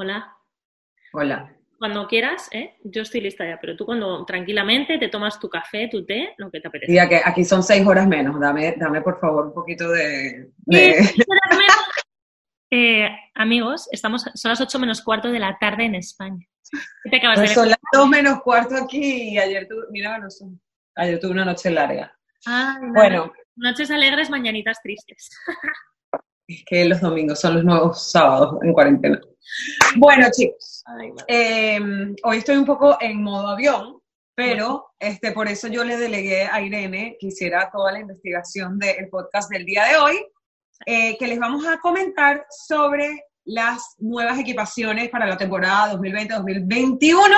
Hola. Hola. Cuando quieras, ¿eh? yo estoy lista ya, pero tú cuando tranquilamente te tomas tu café, tu té, lo que te apetece. Y aquí, aquí son seis horas menos. Dame, dame por favor un poquito de. de- Eh, amigos, estamos, son las 8 menos cuarto de la tarde en España. ¿Qué te acabas Pues de son las dos menos cuarto aquí y ayer tuve, mira, no son- ayer tuve una noche larga. Nada. Bueno, Noches alegres, mañanitas tristes. es que los domingos son los nuevos sábados en cuarentena. Bueno, chicos, eh, hoy estoy un poco en modo avión, pero este, por eso yo le delegué a Irene que hiciera toda la investigación del podcast del día de hoy, eh, que les vamos a comentar sobre las nuevas equipaciones para la temporada 2020-2021,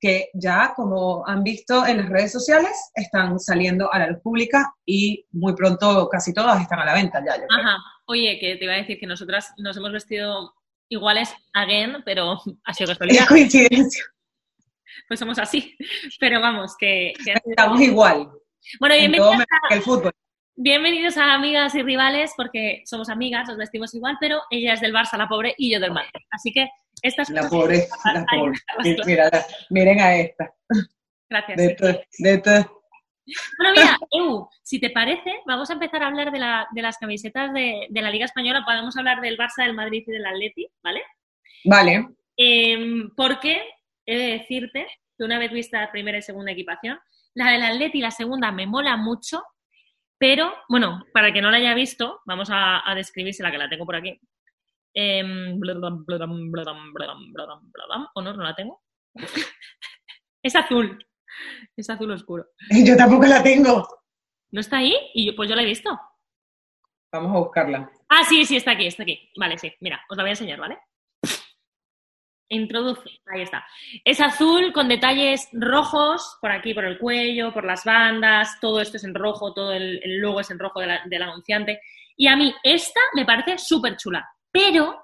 que ya, como han visto en las redes sociales, están saliendo a la luz pública y muy pronto casi todas están a la venta ya. yo creo. Ajá. Oye, que te iba a decir que nosotras nos hemos vestido iguales again, pero ha sido casualidad. Es coincidencia, Pues somos así. Pero vamos, que... que ha sido- estamos igual. Bueno, bienvenidos el fútbol. Bienvenidos a Amigas y Rivales, porque somos amigas, nos vestimos igual, pero ella es del Barça, la pobre, y yo del Madrid. Así que estas La pobre, la pobre. están las Mi- cosas. Mírala, miren a esta. Gracias. De sí. de Bueno, mira, Eu, si te parece, vamos a empezar a hablar de, la- de las camisetas de, de la Liga Española. Podemos hablar del Barça, del Madrid y del Atleti, ¿vale? Vale. Em, porque he de decirte que una vez vista la primera y segunda equipación, la del Atleti la segunda me mola mucho, pero, bueno, para el que no la haya visto, vamos a, a describírsela, que la tengo por aquí. Bladam, bladam, bladam. ¿O no? ¿No la tengo? es azul. Es azul oscuro. Yo tampoco la tengo. ¿No está ahí? Y yo, pues yo la he visto. Vamos a buscarla. Ah, sí, sí, está aquí, está aquí. Vale, sí. Mira, os la voy a enseñar, ¿vale? Introduce. Ahí está. Es azul con detalles rojos por aquí, por el cuello, por las bandas. Todo esto es en rojo, todo el, el logo es en rojo de la- del anunciante. Y a mí esta me parece súper chula. Pero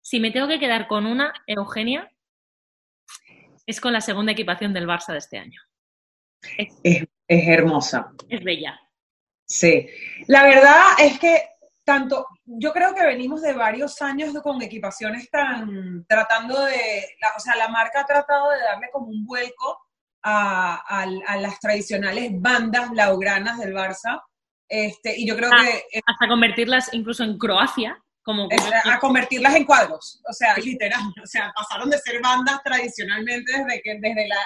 si me tengo que quedar con una, Eugenia, es con la segunda equipación del Barça de este año. Es, Es, es hermosa. es bella. Sí. La verdad es que tanto, yo creo que venimos de varios años con equipaciones tan, tratando de, la- o sea, la marca ha tratado de darle como un vuelco a, las tradicionales bandas blaugranas del Barça. Este, y yo creo Ah. que Hasta convertirlas incluso en Croacia, como es a convertirlas en cuadros, o sea, literal, o sea, pasaron de ser bandas tradicionalmente desde que desde la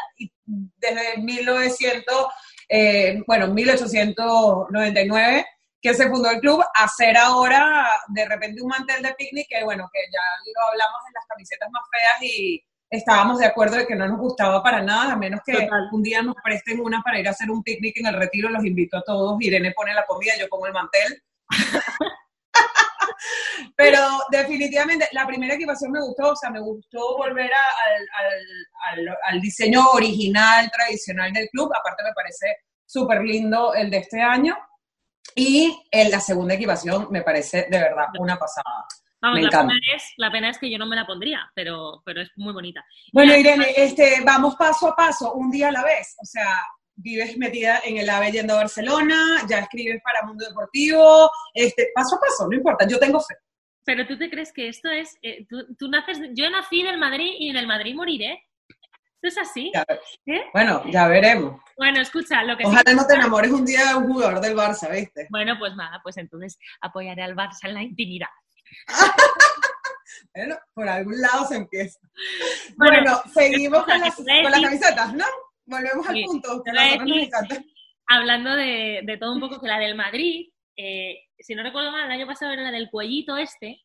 desde 1900 eh, bueno, 1899 que se fundó el club a ser ahora de repente un mantel de picnic que bueno, que ya lo hablamos en las camisetas más feas y estábamos de acuerdo de que no nos gustaba para nada, a menos que Total. un día nos presten una para ir a hacer un picnic en el retiro, los invito a todos, Irene pone la comida, yo pongo el mantel. Pero definitivamente la primera equipación me gustó, o sea, me gustó volver a- al, al- al- al diseño original, tradicional del club. Aparte me parece súper lindo el de este año. Y en la segunda equipación me parece de verdad una pasada. Vamos, Me la encanta. pena, es, la pena es que yo no me la pondría, pero, pero es muy bonita. Bueno, Irene, este, vamos paso a paso, un día a la vez. O sea, vives metida en el AVE yendo a Barcelona, ya escribes para Mundo Deportivo, este, paso a paso, no importa, yo tengo fe. Pero tú te crees que esto es. eh, tú, tú naces. Yo nací en el Madrid y en el Madrid moriré. ¿Esto es así? Ya- ¿Eh? Bueno, ya veremos. Bueno, escucha, lo que sí- Ojalá no te enamores un día de un jugador del Barça, ¿viste? Bueno, pues nada, pues entonces apoyaré al Barça en la intimidad. Bueno, por algún lado se empieza. Bueno, Bueno, seguimos con las, con las camisetas, ¿no? Volvemos al punto, que a nos. Hablando de, de todo un poco, que la del Madrid, eh, si no recuerdo mal, el año pasado era la del cuellito este,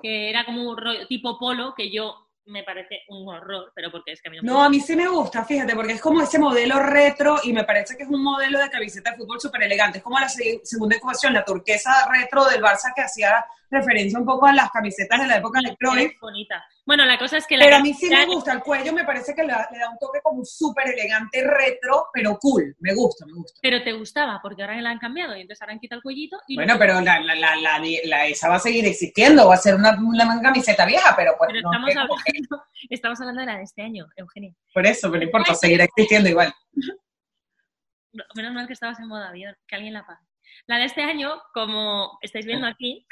que era como un rollo tipo polo, que yo me parece un horror, pero porque es que a mí no No, a mí sí me gusta, fíjate, porque es como ese modelo retro y me parece que es un modelo de camiseta de fútbol súper elegante. Es como la se- segunda ecuación, la turquesa retro del Barça que hacía referencia un poco a las camisetas de la época de. Es bonita. Bueno, la cosa es que la Pero a mí sí me gusta, el cuello me parece que le da, le da un toque como súper elegante retro, pero cool. Me gusta, me gusta. Pero te gustaba, porque ahora la han cambiado y entonces ahora han quitado el cuellito. Y Bueno, no- pero la, la, la, esa va a seguir existiendo, va a ser una, una camiseta vieja, pero pues pero no estamos, que- hablando, estamos hablando de la de este año, Eugenia. por eso, pero no importa, seguirá existiendo igual. No, Menos mal que estabas en modo avión, que alguien la pague. La de este año, como estáis viendo aquí,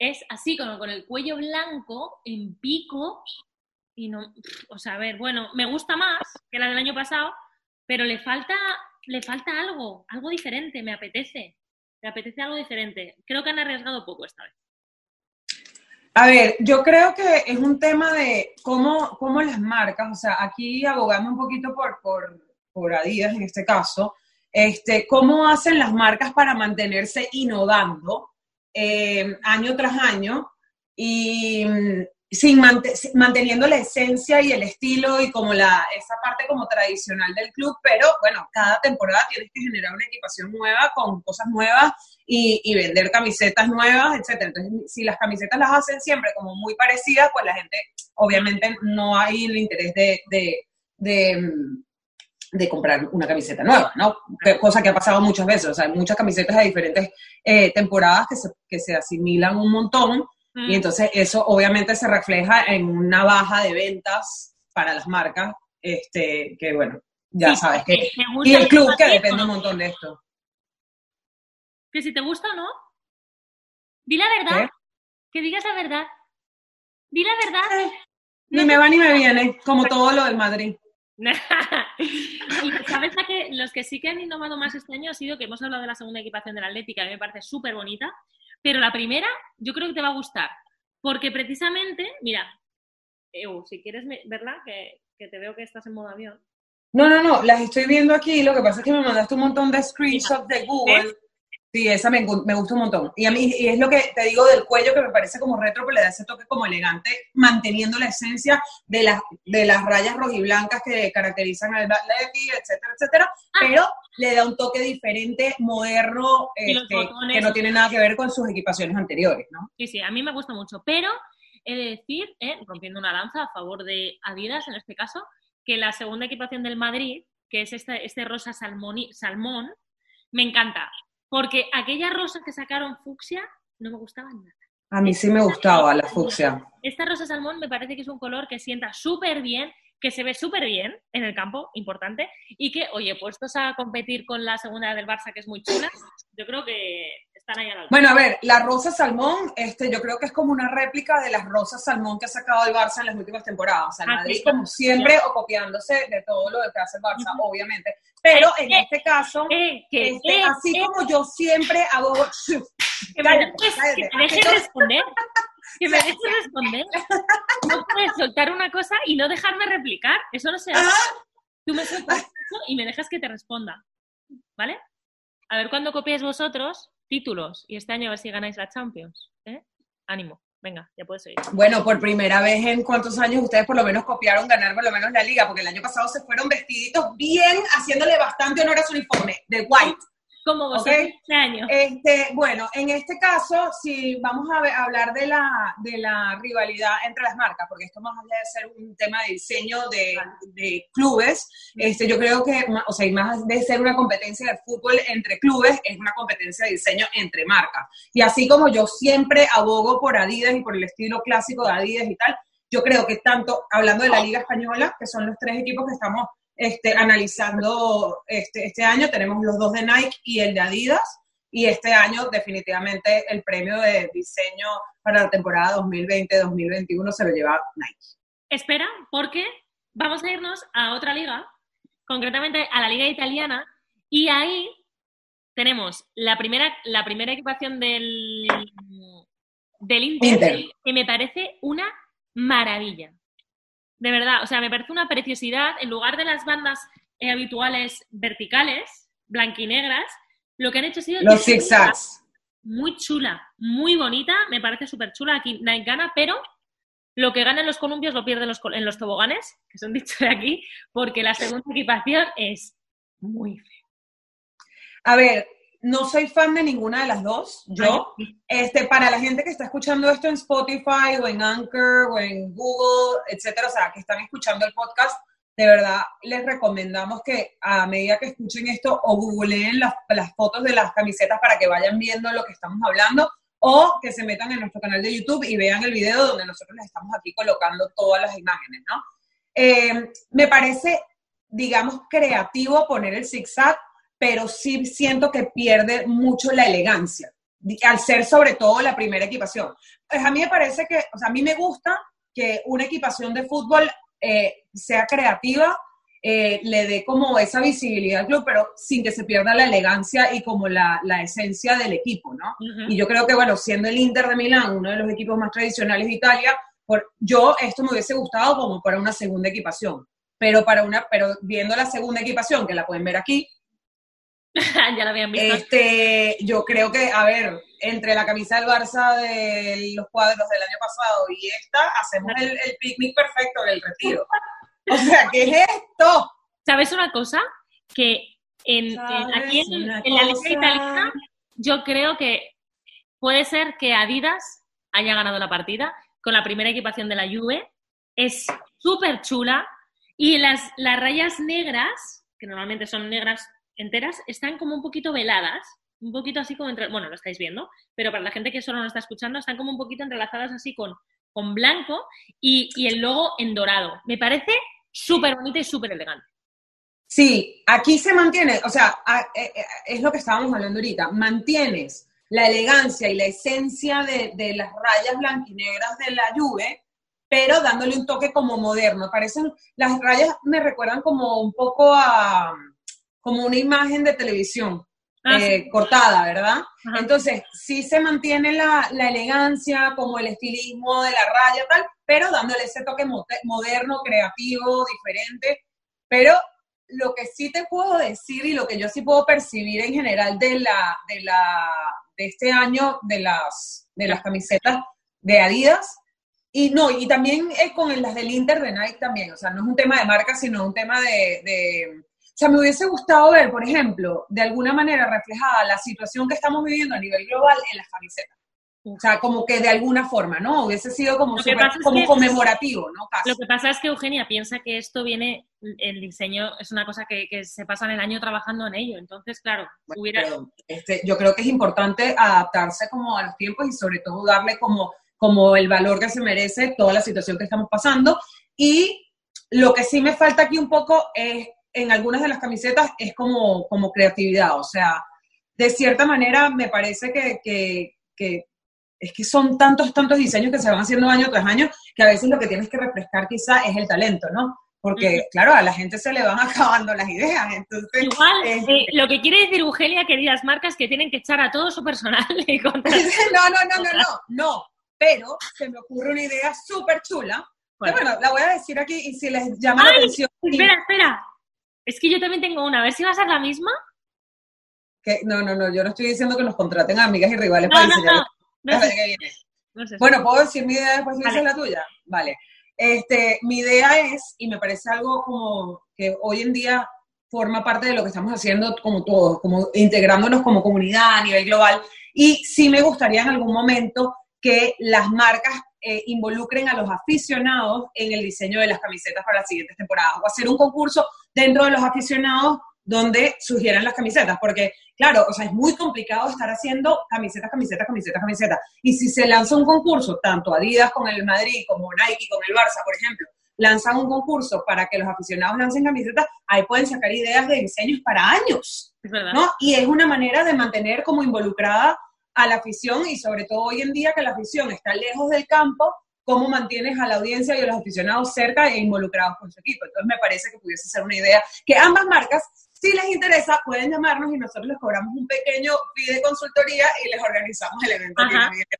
es así, como con el cuello blanco, en pico, y no, o sea, a ver, bueno, me gusta más que la del año pasado, pero le falta, le falta algo, algo diferente, me apetece, me apetece algo diferente. Creo que han arriesgado poco esta vez. A ver, yo creo que es un tema de cómo, cómo las marcas, o sea, aquí abogando un poquito por, por, por Adidas en este caso, este, cómo hacen las marcas para mantenerse innovando eh, año tras año y mm, sin manteniendo la esencia y el estilo y como la, esa parte como tradicional del club, pero bueno, cada temporada tienes que generar una equipación nueva con cosas nuevas y, vender camisetas nuevas, etcétera. Entonces, si las camisetas las hacen siempre como muy parecidas, pues la gente obviamente no hay el interés de, de de comprar una camiseta nueva, ¿no? Cosa que ha pasado muchas veces, o sea, hay muchas camisetas de diferentes eh, temporadas que se, que se asimilan un montón y mm. entonces eso obviamente se refleja en una baja de ventas para las marcas, este, que bueno, ya sabes que... Y el club que depende un montón de esto. Que si te gusta o no, di la verdad, que digas la verdad. Di la verdad. Eh, ni me va ni me viene, como todo lo del Madrid. ¿Sabes que los que sí que han innovado más este año ha sido que hemos hablado de la segunda equipación de la Atlética, que me parece súper bonita, pero la primera yo creo que te va a gustar, porque precisamente, mira, si quieres verla, que, que, te veo que estás en modo avión. No, no, no, las estoy viendo aquí, lo que pasa es que me mandaste un montón de screenshots de Google. Sí, esa me, me, gusta un montón. Y a mí y es lo que te digo del cuello, que me parece como retro, pero le da ese toque como elegante, manteniendo la esencia de, las de las rayas rojiblancas que caracterizan al Atleti, etcétera, etcétera, ah. pero le da un toque diferente, moderno, este, que no tiene nada que ver con sus equipaciones anteriores, ¿no? Sí, sí, a mí me gusta mucho, pero he de decir, eh, rompiendo una lanza a favor de Adidas en este caso, que la segunda equipación del Madrid, que es este, este rosa salmón, salmón, me encanta porque aquella rosa que sacaron fucsia no me gustaba nada. A mí sí me gustaba la fucsia. Esta rosa salmón me parece que es un color que sienta súper bien, que se ve súper bien en el campo, importante, y que, oye, puestos a competir con la segunda del Barça, que es muy chula, yo creo que bueno, a ver, la rosa salmón, este, yo creo que es como una réplica de las rosas salmón que ha sacado el Barça en las últimas temporadas. O sea, el ah, Madrid, como siempre, o copiándose de todo lo que hace el Barça, obviamente. Pero en este caso, este, así como yo siempre hago... Que me, dejes responder. Que me dejes responder. No puedes soltar una cosa y no dejarme replicar. Eso no se hace. Tú me sueltas y me dejas que te responda. ¿Vale? A ver cuando copies vosotros títulos y este año a ver si ganáis la Champions. ¿eh? Ánimo, venga, ya puedes ir. Bueno, por primera vez en cuántos años ustedes por lo menos copiaron ganar por lo menos la liga, porque el año pasado se fueron vestiditos bien, haciéndole bastante honor a su uniforme, de white. Como vosotros este año. Este, bueno, en este caso, si vamos a, hablar de la, de la rivalidad entre las marcas, porque esto más allá de ser un tema de diseño de, de clubes, este, yo creo que, o sea, y más de ser una competencia de fútbol entre clubes, es una competencia de diseño entre marcas. Y así como yo siempre abogo por Adidas y por el estilo clásico de Adidas y tal, yo creo que tanto, hablando de la Liga Española, que son los tres equipos que estamos este, analizando este, este año, tenemos los dos de Nike y el de Adidas, y este año definitivamente el premio de diseño para la temporada 2020-2021 se lo lleva Nike. Espera, porque vamos a irnos a otra liga, concretamente a la liga italiana, y ahí tenemos la primera, la primera equipación del, del Inter, que me parece una maravilla. De verdad, o sea, me parece una preciosidad. En lugar de las bandas eh, habituales verticales, blanquinegras, lo que han hecho ha sido... Los zigzags. Muy chula, muy bonita, me parece súper chula. Aquí Nike gana, pero lo que ganan los columpios lo pierden los, en los toboganes, que son dicho de aquí, porque la segunda equipación es muy fea. A ver, no soy fan de ninguna de las dos. Yo, este, para la gente que está escuchando esto en Spotify o en Anchor o en Google, etcétera, o sea, que están escuchando el podcast, de verdad les recomendamos que a medida que escuchen esto o googleen las, las fotos de las camisetas para que vayan viendo lo que estamos hablando o que se metan en nuestro canal de YouTube y vean el video donde nosotros les estamos aquí colocando todas las imágenes, ¿no? Eh, me parece, digamos, creativo poner el zigzag pero sí siento que pierde mucho la elegancia. al ser sobre todo la primera equipación. Pues a mí me parece que, o sea, a mí me gusta que una equipación de fútbol eh, sea creativa, eh, le dé como esa visibilidad al club, pero sin que se pierda la elegancia y como la, la esencia del equipo, ¿no? Y yo creo que, bueno, siendo el Inter de Milán uno de los equipos más tradicionales de Italia, por, yo esto me hubiese gustado como para una segunda equipación, pero para una, pero viendo la segunda equipación, que la pueden ver aquí, ya la habían visto. Este, yo creo que, a ver, entre la camisa del Barça de los cuadros del año pasado y esta, hacemos el, el picnic perfecto del retiro. O sea, ¿qué es esto? ¿Sabes una cosa? Que en, aquí en, la liga italiana, yo creo que puede ser que Adidas haya ganado la partida con la primera equipación de la Juve. Es súper chula y las, las rayas negras, que normalmente son negras enteras, están como un poquito veladas, un poquito así como entre, bueno, lo estáis viendo, pero para la gente que solo nos está escuchando, están como un poquito entrelazadas así con, con blanco y, y el logo en dorado. Me parece súper bonita y súper elegante. Sí, aquí se mantiene, o sea, eh, eh, es lo que estábamos hablando ahorita, mantienes la elegancia y la esencia de, de las rayas blanquinegras de la Juve, pero dándole un toque como moderno. Parecen, las rayas me recuerdan como un poco a, como una imagen de televisión. Ah, eh, cortada, ¿verdad? Entonces, sí se mantiene la, la, elegancia, como el estilismo de la raya, tal, pero dándole ese toque moderno, creativo, diferente. Pero lo que sí te puedo decir y lo que yo sí puedo percibir en general de la, de la, de este año de las, de las camisetas de Adidas, y no, y también es con las del Inter de Nike también, o sea, no es un tema de marca, sino un tema de, sea, me hubiese gustado ver, por ejemplo, de alguna manera reflejada la situación que estamos viviendo a nivel global en las camisetas. O sea, como que de alguna forma, ¿no? Hubiese sido como, como conmemorativo, ¿no? Lo que pasa es que Eugenia piensa que esto viene, el diseño es una cosa que, que se pasa en el año trabajando en ello. Entonces, claro, hubiera... este, yo creo que es importante adaptarse como a los tiempos y sobre todo darle como, como el valor que se merece toda la situación que estamos pasando. Y lo que sí me falta aquí un poco es, en algunas de las camisetas, es como, como creatividad. O sea, de cierta manera me parece que, que, que es que son tantos, tantos diseños que se van haciendo año tras año que a veces lo que tienes que refrescar quizá es el talento, ¿no? Porque, claro, a la gente se le van acabando las ideas. Entonces, Igual, eh, lo que quiere decir Eugenia, queridas marcas, que tienen que echar a todo su personal y no, no, no, no, no, no. Pero se me ocurre una idea súper chula. Bueno. la voy a decir aquí y si les llama la atención. Espera, espera. Es que yo también tengo una. A ver si va a ser la misma. No, no, no. Yo no estoy diciendo que nos contraten a amigas y rivales para diseñar. Bueno, ¿puedo decir mi idea después de la tuya? Vale. Este, mi idea es, y me parece algo como que hoy en día forma parte de lo que estamos haciendo como todos, como integrándonos como comunidad a nivel global, y sí me gustaría en algún momento que las marcas eh, involucren a los aficionados en el diseño de las camisetas para las siguientes temporadas, o hacer un concurso dentro de los aficionados donde sugieran las camisetas, porque claro, o sea, es muy complicado estar haciendo camisetas, camisetas, camisetas, camisetas. Y si se lanza un concurso, tanto Adidas con el Madrid como Nike con el Barça, por ejemplo, lanzan un concurso para que los aficionados lancen camisetas, ahí pueden sacar ideas de diseños para años, ¿no? Y es una manera de mantener como involucrada a la afición y sobre todo hoy en día que la afición está lejos del campo, cómo mantienes a la audiencia y a los aficionados cerca e involucrados con su equipo. Entonces me parece que pudiese ser una idea que ambas marcas si les interesa, pueden llamarnos y nosotros les cobramos un pequeño fee de consultoría y les organizamos el evento.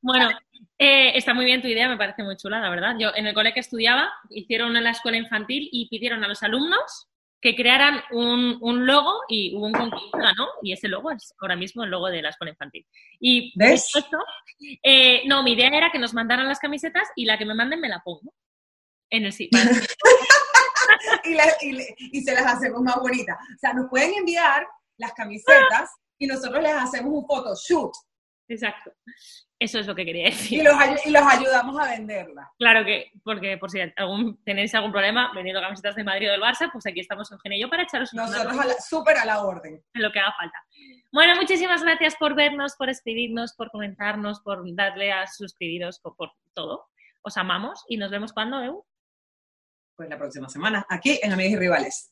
Bueno, eh, está muy bien tu idea, me parece muy chula, la verdad. Yo en el cole que estudiaba, hicieron en la escuela infantil y pidieron a los alumnos que crearan un, un logo y hubo un concurso, ¿no? Y ese logo es ahora mismo el logo de la escuela infantil. Y ¿Ves? eh, no, mi idea era que nos mandaran las camisetas y la que me manden me la pongo en el sitio. y, se las hacemos más bonitas. O sea, nos pueden enviar las camisetas y nosotros les hacemos un photoshoot. Exacto. Eso es lo que quería decir. Y los, ayudamos a venderla. Claro que, porque por si algún, tenéis algún problema vendiendo camisetas de Madrid o del Barça, pues aquí estamos Eugenio y yo para echaros un Nosotros súper a la orden. En lo que haga falta. Bueno, muchísimas gracias por vernos, por escribirnos, por comentarnos, por darle a suscribiros, por, por todo. Os amamos y nos vemos cuando, Eu pues la próxima semana, aquí en Amigos y Rivales.